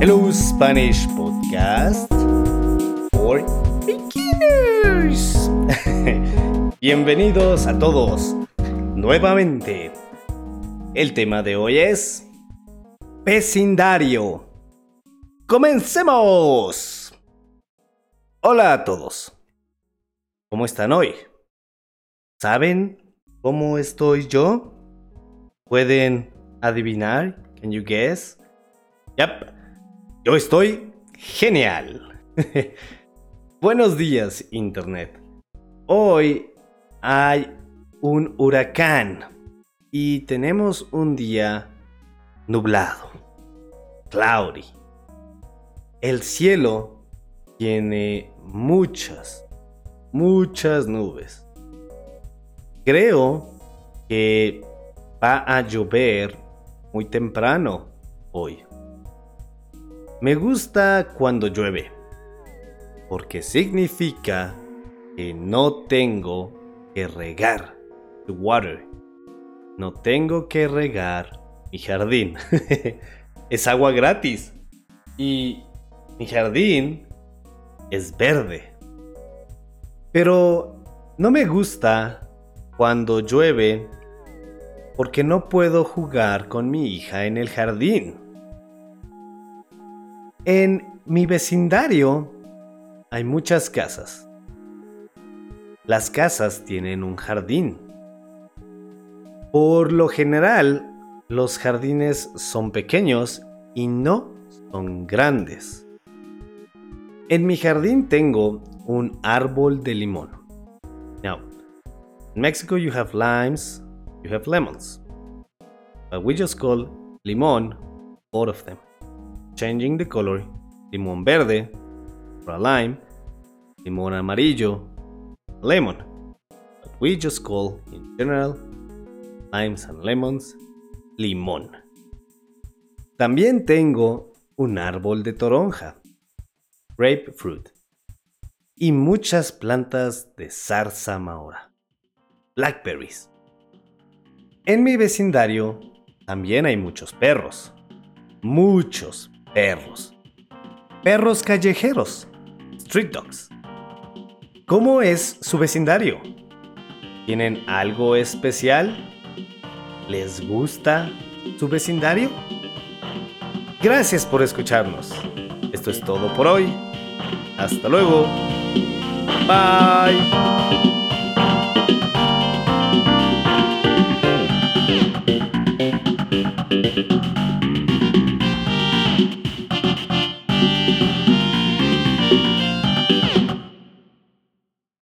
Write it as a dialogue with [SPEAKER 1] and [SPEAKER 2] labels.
[SPEAKER 1] Hello Spanish Podcast for Beginners. Bienvenidos a todos nuevamente. El tema de hoy es vecindario. ¡Comencemos! Hola a todos. ¿Cómo están hoy? ¿Saben cómo estoy yo? ¿Pueden adivinar? Can you guess? Yep. Yo estoy genial. Buenos días, Internet. Hoy hay un huracán y tenemos un día nublado, cloudy. El cielo tiene muchas, muchas nubes. Creo que va a llover muy temprano hoy. Me gusta cuando llueve, porque significa que no tengo que regar the water. No tengo que regar mi jardín. es agua gratis. Y mi jardín es verde. Pero no me gusta cuando llueve porque no puedo jugar con mi hija en el jardín. En mi vecindario hay muchas casas. Las casas tienen un jardín. Por lo general, los jardines son pequeños y no son grandes. En mi jardín tengo un árbol de limón. Now, in Mexico you have limes, you have lemons. But we just call limón all of them changing the color, limón verde lime, limón amarillo, lemon. But we just call in general limes and lemons limón. También tengo un árbol de toronja, grapefruit, y muchas plantas de zarza mahora, blackberries. En mi vecindario también hay muchos perros, muchos perros. Perros callejeros. Street dogs. ¿Cómo es su vecindario? ¿Tienen algo especial? ¿Les gusta su vecindario? Gracias por escucharnos. Esto es todo por hoy. Hasta luego. Bye.